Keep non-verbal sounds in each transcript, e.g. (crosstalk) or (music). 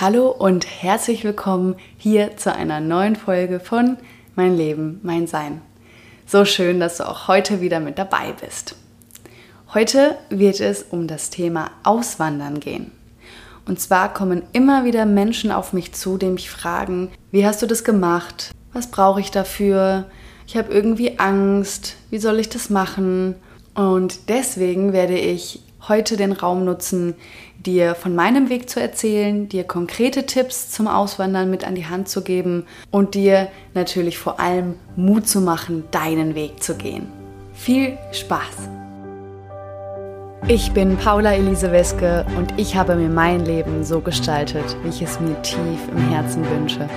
Hallo und herzlich willkommen hier zu einer neuen Folge von Mein Leben, mein Sein. So schön, dass du auch heute wieder mit dabei bist. Heute wird es um das Thema Auswandern gehen. Und zwar kommen immer wieder Menschen auf mich zu, die mich fragen, wie hast du das gemacht? Was brauche ich dafür? Ich habe irgendwie Angst. Wie soll ich das machen? Und deswegen werde ich heute den Raum nutzen, dir von meinem Weg zu erzählen, dir konkrete Tipps zum Auswandern mit an die Hand zu geben und dir natürlich vor allem Mut zu machen, deinen Weg zu gehen. Viel Spaß! Ich bin Paula Elise Weske und ich habe mir mein Leben so gestaltet, wie ich es mir tief im Herzen wünsche.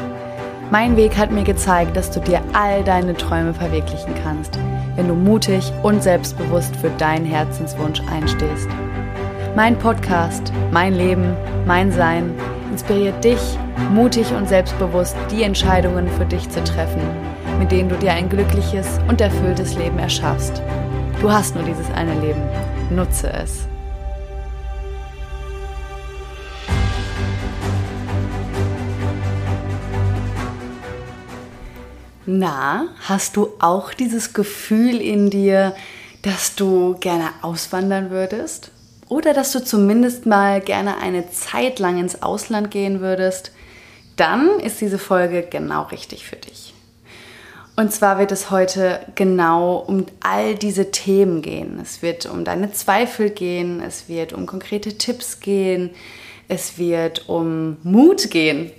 Mein Weg hat mir gezeigt, dass du dir all deine Träume verwirklichen kannst, wenn du mutig und selbstbewusst für deinen Herzenswunsch einstehst. Mein Podcast, mein Leben, mein Sein inspiriert dich, mutig und selbstbewusst die Entscheidungen für dich zu treffen, mit denen du dir ein glückliches und erfülltes Leben erschaffst. Du hast nur dieses eine Leben. Nutze es. Na, hast du auch dieses Gefühl in dir, dass du gerne auswandern würdest? Oder dass du zumindest mal gerne eine Zeit lang ins Ausland gehen würdest, dann ist diese Folge genau richtig für dich. Und zwar wird es heute genau um all diese Themen gehen. Es wird um deine Zweifel gehen, es wird um konkrete Tipps gehen, es wird um Mut gehen.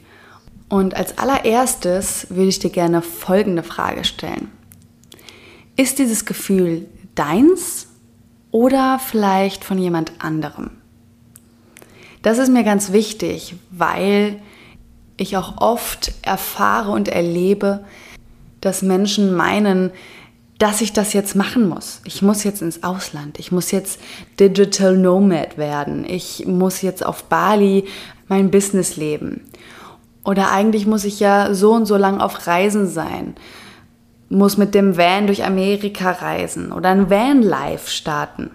Und als allererstes würde ich dir gerne folgende Frage stellen. Ist dieses Gefühl deins oder vielleicht von jemand anderem. Das ist mir ganz wichtig, weil ich auch oft erfahre und erlebe, dass Menschen meinen, dass ich das jetzt machen muss. Ich muss jetzt ins Ausland. Ich muss jetzt Digital Nomad werden. Ich muss jetzt auf Bali mein Business leben. Oder eigentlich muss ich ja so und so lang auf Reisen sein muss mit dem Van durch Amerika reisen oder ein Van-Life starten.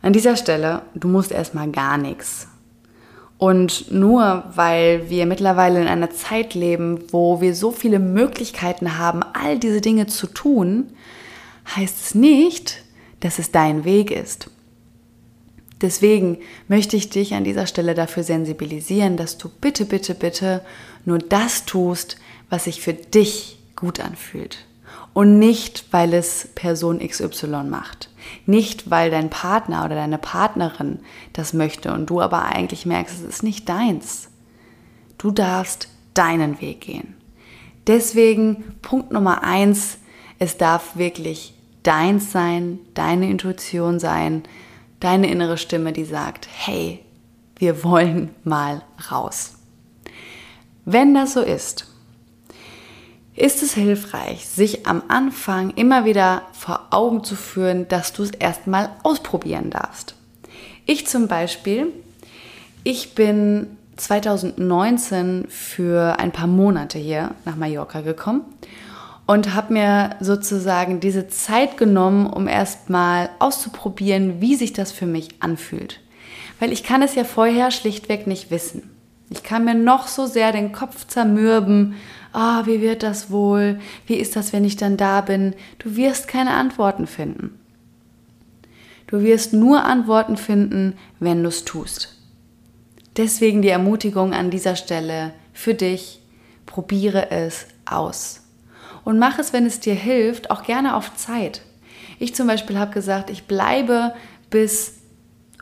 An dieser Stelle, du musst erstmal gar nichts. Und nur weil wir mittlerweile in einer Zeit leben, wo wir so viele Möglichkeiten haben, all diese Dinge zu tun, heißt es nicht, dass es dein Weg ist. Deswegen möchte ich dich an dieser Stelle dafür sensibilisieren, dass du bitte, bitte, bitte nur das tust, was sich für dich gut anfühlt. Und nicht, weil es Person XY macht. Nicht, weil dein Partner oder deine Partnerin das möchte und du aber eigentlich merkst, es ist nicht deins. Du darfst deinen Weg gehen. Deswegen Punkt Nummer eins, es darf wirklich deins sein, deine Intuition sein, deine innere Stimme, die sagt, hey, wir wollen mal raus. Wenn das so ist, ist es hilfreich, sich am Anfang immer wieder vor Augen zu führen, dass du es erstmal ausprobieren darfst. Ich zum Beispiel, ich bin 2019 für ein paar Monate hier nach Mallorca gekommen und habe mir sozusagen diese Zeit genommen, um erstmal auszuprobieren, wie sich das für mich anfühlt. Weil ich kann es ja vorher schlichtweg nicht wissen. Ich kann mir noch so sehr den Kopf zermürben, oh, wie wird das wohl? Wie ist das, wenn ich dann da bin? Du wirst keine Antworten finden. Du wirst nur Antworten finden, wenn du es tust. Deswegen die Ermutigung an dieser Stelle für dich, probiere es aus. Und mach es, wenn es dir hilft, auch gerne auf Zeit. Ich zum Beispiel habe gesagt, ich bleibe bis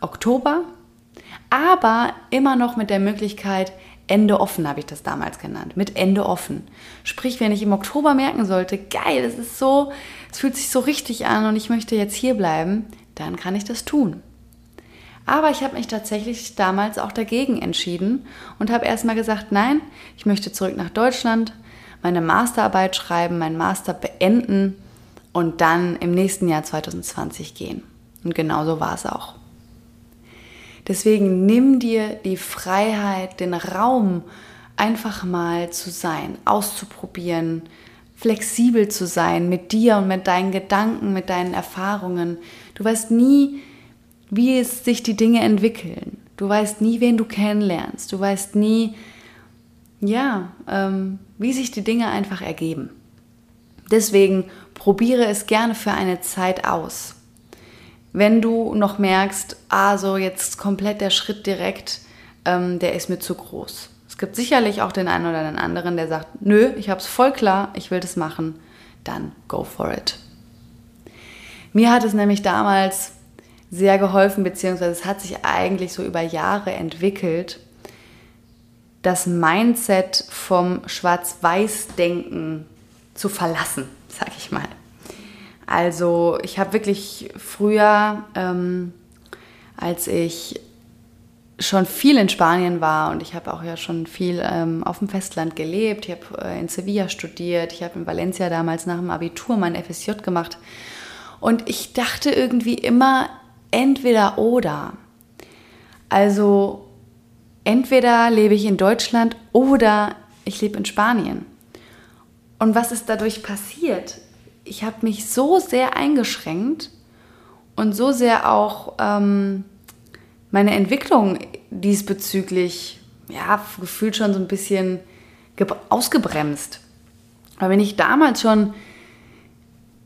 Oktober, aber immer noch mit der Möglichkeit, Ende offen habe ich das damals genannt, mit Ende offen. Sprich, wenn ich im Oktober merken sollte, geil, es ist so, es fühlt sich so richtig an und ich möchte jetzt hier bleiben, dann kann ich das tun. Aber ich habe mich tatsächlich damals auch dagegen entschieden und habe erstmal gesagt, nein, ich möchte zurück nach Deutschland, meine Masterarbeit schreiben, meinen Master beenden und dann im nächsten Jahr 2020 gehen. Und genau so war es auch. Deswegen nimm dir die Freiheit, den Raum, einfach mal zu sein, auszuprobieren, flexibel zu sein mit dir und mit deinen Gedanken, mit deinen Erfahrungen. Du weißt nie, wie es sich die Dinge entwickeln. Du weißt nie, wen du kennenlernst. Du weißt nie, ja, ähm, wie sich die Dinge einfach ergeben. Deswegen probiere es gerne für eine Zeit aus. Wenn du noch merkst, ah, so jetzt komplett der Schritt direkt, ähm, der ist mir zu groß. Es gibt sicherlich auch den einen oder den anderen, der sagt, nö, ich habe es voll klar, ich will das machen, dann go for it. Mir hat es nämlich damals sehr geholfen, beziehungsweise es hat sich eigentlich so über Jahre entwickelt, das Mindset vom Schwarz-Weiß-Denken zu verlassen, sag ich mal. Also ich habe wirklich früher, ähm, als ich schon viel in Spanien war und ich habe auch ja schon viel ähm, auf dem Festland gelebt. Ich habe äh, in Sevilla studiert, ich habe in Valencia damals nach dem Abitur mein FSJ gemacht und ich dachte irgendwie immer entweder oder. Also entweder lebe ich in Deutschland oder ich lebe in Spanien. Und was ist dadurch passiert? Ich habe mich so sehr eingeschränkt und so sehr auch ähm, meine Entwicklung diesbezüglich, ja, gefühlt schon so ein bisschen ausgebremst. Weil wenn ich damals schon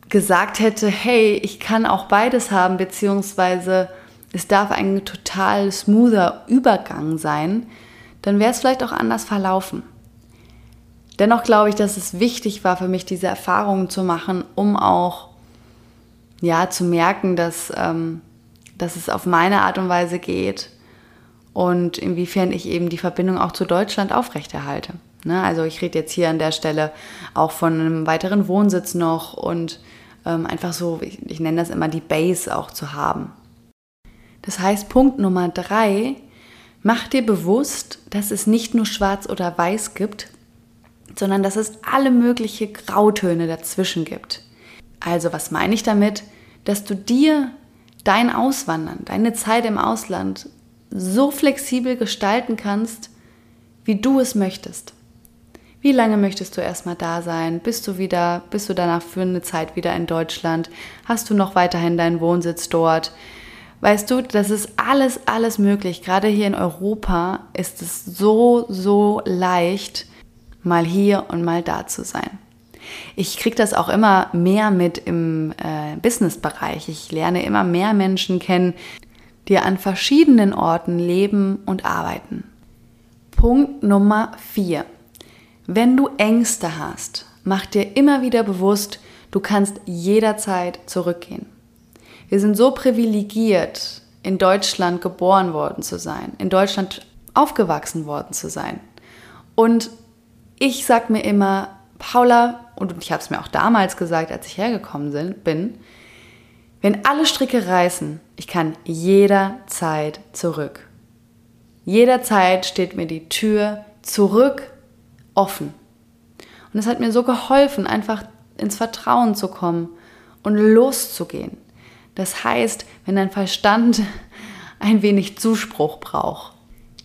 gesagt hätte, hey, ich kann auch beides haben, beziehungsweise es darf ein total smoother Übergang sein, dann wäre es vielleicht auch anders verlaufen. Dennoch glaube ich, dass es wichtig war für mich, diese Erfahrungen zu machen, um auch ja, zu merken, dass ähm, dass es auf meine Art und Weise geht und inwiefern ich eben die Verbindung auch zu Deutschland aufrechterhalte. Ne? Also ich rede jetzt hier an der Stelle auch von einem weiteren Wohnsitz noch und ähm, einfach so, ich, ich nenne das immer die Base auch zu haben. Das heißt, Punkt Nummer drei, mach dir bewusst, dass es nicht nur schwarz oder weiß gibt, sondern dass es alle möglichen Grautöne dazwischen gibt. Also was meine ich damit? Dass du dir dein Auswandern, deine Zeit im Ausland so flexibel gestalten kannst, wie du es möchtest. Wie lange möchtest du erstmal da sein? Bist du wieder, bist du danach für eine Zeit wieder in Deutschland? Hast du noch weiterhin deinen Wohnsitz dort? Weißt du, das ist alles, alles möglich. Gerade hier in Europa ist es so, so leicht, mal hier und mal da zu sein. Ich kriege das auch immer mehr mit im äh, Business-Bereich. Ich lerne immer mehr Menschen kennen, die an verschiedenen Orten leben und arbeiten. Punkt Nummer 4. Wenn du Ängste hast, mach dir immer wieder bewusst, du kannst jederzeit zurückgehen. Wir sind so privilegiert, in Deutschland geboren worden zu sein, in Deutschland aufgewachsen worden zu sein. Und ich sag mir immer, Paula, und ich habe es mir auch damals gesagt, als ich hergekommen bin, wenn alle Stricke reißen, ich kann jederzeit zurück. Jederzeit steht mir die Tür zurück offen. Und es hat mir so geholfen, einfach ins Vertrauen zu kommen und loszugehen. Das heißt, wenn dein Verstand (laughs) ein wenig Zuspruch braucht,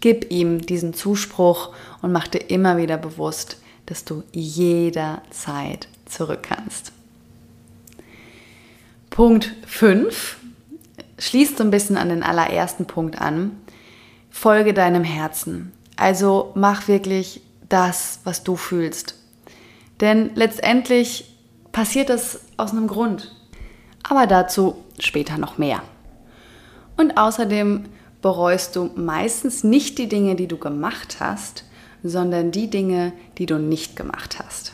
gib ihm diesen Zuspruch und mach dir immer wieder bewusst, dass du jederzeit zurück kannst. Punkt 5 schließt so ein bisschen an den allerersten Punkt an. Folge deinem Herzen. Also mach wirklich das, was du fühlst. Denn letztendlich passiert das aus einem Grund. Aber dazu später noch mehr. Und außerdem bereust du meistens nicht die Dinge, die du gemacht hast, sondern die Dinge, die du nicht gemacht hast.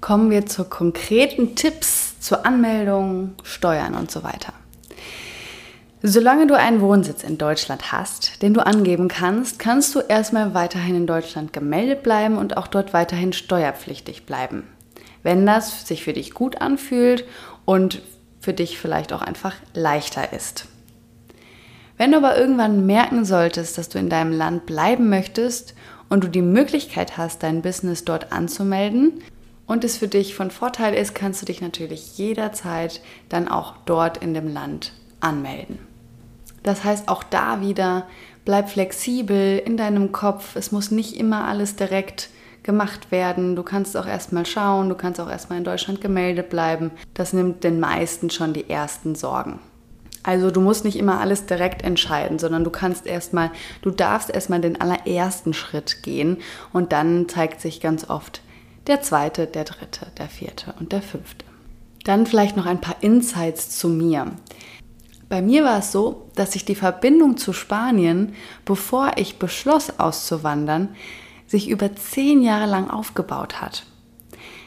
Kommen wir zu konkreten Tipps zur Anmeldung, Steuern und so weiter. Solange du einen Wohnsitz in Deutschland hast, den du angeben kannst, kannst du erstmal weiterhin in Deutschland gemeldet bleiben und auch dort weiterhin steuerpflichtig bleiben. Wenn das sich für dich gut anfühlt und für dich vielleicht auch einfach leichter ist. Wenn du aber irgendwann merken solltest, dass du in deinem Land bleiben möchtest und du die Möglichkeit hast, dein Business dort anzumelden und es für dich von Vorteil ist, kannst du dich natürlich jederzeit dann auch dort in dem Land anmelden. Das heißt, auch da wieder, bleib flexibel in deinem Kopf. Es muss nicht immer alles direkt gemacht werden. Du kannst auch erstmal schauen, du kannst auch erstmal in Deutschland gemeldet bleiben. Das nimmt den meisten schon die ersten Sorgen. Also du musst nicht immer alles direkt entscheiden, sondern du kannst erstmal, du darfst erstmal den allerersten Schritt gehen und dann zeigt sich ganz oft der zweite, der dritte, der vierte und der fünfte. Dann vielleicht noch ein paar Insights zu mir. Bei mir war es so, dass sich die Verbindung zu Spanien, bevor ich beschloss auszuwandern, sich über zehn Jahre lang aufgebaut hat.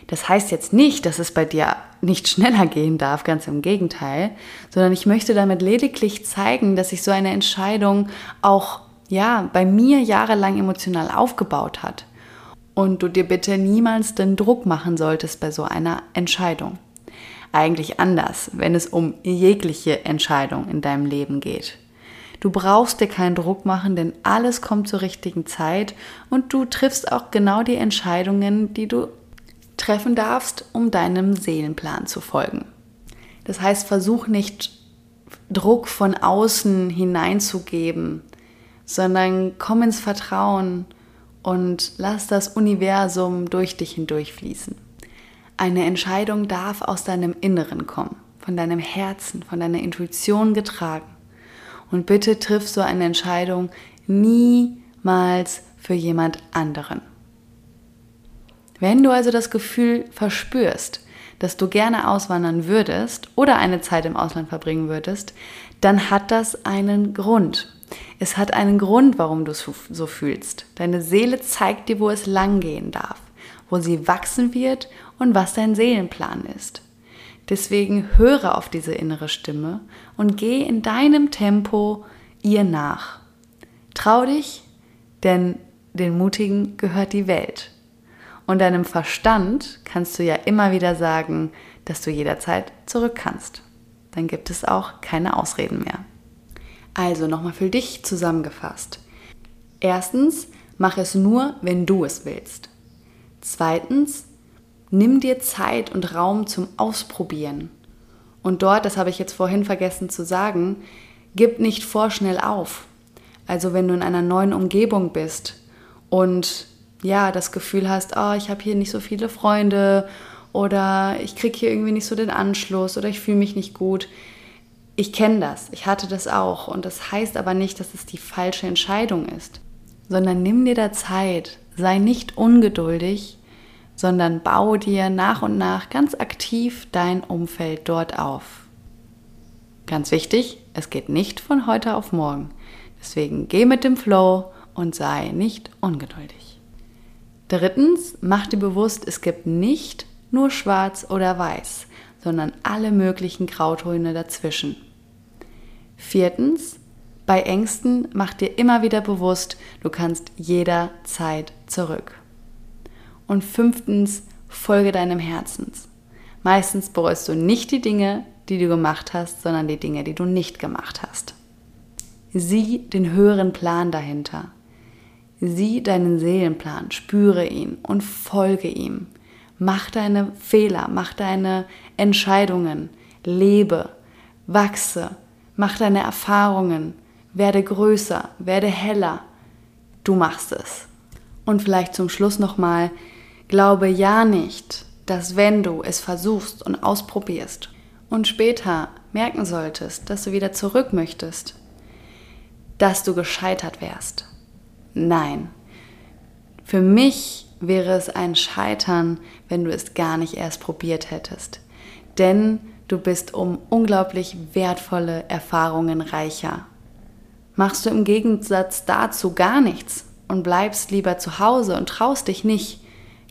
Das heißt jetzt nicht, dass es bei dir nicht schneller gehen darf, ganz im Gegenteil, sondern ich möchte damit lediglich zeigen, dass sich so eine Entscheidung auch ja, bei mir jahrelang emotional aufgebaut hat und du dir bitte niemals den Druck machen solltest bei so einer Entscheidung eigentlich anders, wenn es um jegliche Entscheidung in deinem Leben geht. Du brauchst dir keinen Druck machen, denn alles kommt zur richtigen Zeit und du triffst auch genau die Entscheidungen, die du treffen darfst, um deinem Seelenplan zu folgen. Das heißt, versuch nicht Druck von außen hineinzugeben, sondern komm ins Vertrauen und lass das Universum durch dich hindurchfließen. Eine Entscheidung darf aus deinem Inneren kommen, von deinem Herzen, von deiner Intuition getragen. Und bitte triff so eine Entscheidung niemals für jemand anderen. Wenn du also das Gefühl verspürst, dass du gerne auswandern würdest oder eine Zeit im Ausland verbringen würdest, dann hat das einen Grund. Es hat einen Grund, warum du es so fühlst. Deine Seele zeigt dir, wo es langgehen darf wo sie wachsen wird und was dein Seelenplan ist. Deswegen höre auf diese innere Stimme und geh in deinem Tempo ihr nach. Trau dich, denn den Mutigen gehört die Welt. Und deinem Verstand kannst du ja immer wieder sagen, dass du jederzeit zurück kannst. Dann gibt es auch keine Ausreden mehr. Also nochmal für dich zusammengefasst. Erstens, mach es nur, wenn du es willst. Zweitens, nimm dir Zeit und Raum zum Ausprobieren. Und dort, das habe ich jetzt vorhin vergessen zu sagen, gib nicht vorschnell auf. Also wenn du in einer neuen Umgebung bist und ja, das Gefühl hast, oh, ich habe hier nicht so viele Freunde oder ich kriege hier irgendwie nicht so den Anschluss oder ich fühle mich nicht gut. Ich kenne das, ich hatte das auch und das heißt aber nicht, dass es die falsche Entscheidung ist, sondern nimm dir da Zeit, Sei nicht ungeduldig, sondern baue dir nach und nach ganz aktiv dein Umfeld dort auf. Ganz wichtig, es geht nicht von heute auf morgen. Deswegen geh mit dem Flow und sei nicht ungeduldig. Drittens, mach dir bewusst, es gibt nicht nur schwarz oder weiß, sondern alle möglichen Grautöne dazwischen. Viertens, bei Ängsten mach dir immer wieder bewusst, du kannst jederzeit zurück. Und fünftens, folge deinem Herzens. Meistens bereust du nicht die Dinge, die du gemacht hast, sondern die Dinge, die du nicht gemacht hast. Sieh den höheren Plan dahinter. Sieh deinen Seelenplan, spüre ihn und folge ihm. Mach deine Fehler, mach deine Entscheidungen, lebe, wachse, mach deine Erfahrungen, werde größer, werde heller. Du machst es. Und vielleicht zum Schluss nochmal, glaube ja nicht, dass wenn du es versuchst und ausprobierst und später merken solltest, dass du wieder zurück möchtest, dass du gescheitert wärst. Nein. Für mich wäre es ein Scheitern, wenn du es gar nicht erst probiert hättest. Denn du bist um unglaublich wertvolle Erfahrungen reicher machst du im Gegensatz dazu gar nichts und bleibst lieber zu Hause und traust dich nicht,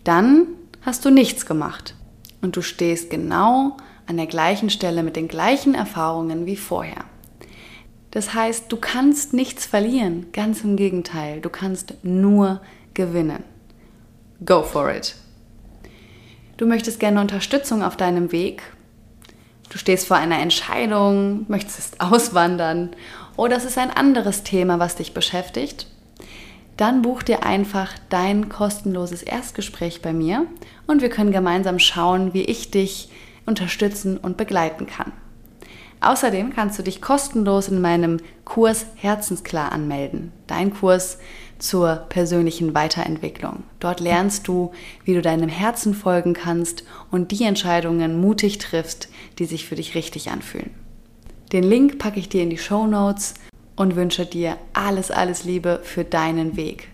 dann hast du nichts gemacht. Und du stehst genau an der gleichen Stelle mit den gleichen Erfahrungen wie vorher. Das heißt, du kannst nichts verlieren, ganz im Gegenteil, du kannst nur gewinnen. Go for it. Du möchtest gerne Unterstützung auf deinem Weg. Du stehst vor einer Entscheidung, möchtest (laughs) auswandern oder es ist ein anderes Thema, was dich beschäftigt, dann buch dir einfach dein kostenloses Erstgespräch bei mir und wir können gemeinsam schauen, wie ich dich unterstützen und begleiten kann. Außerdem kannst du dich kostenlos in meinem Kurs Herzensklar anmelden. Dein Kurs zur persönlichen Weiterentwicklung. Dort lernst du, wie du deinem Herzen folgen kannst und die Entscheidungen mutig triffst, die sich für dich richtig anfühlen. Den Link packe ich dir in die Show Notes und wünsche dir alles, alles Liebe für deinen Weg.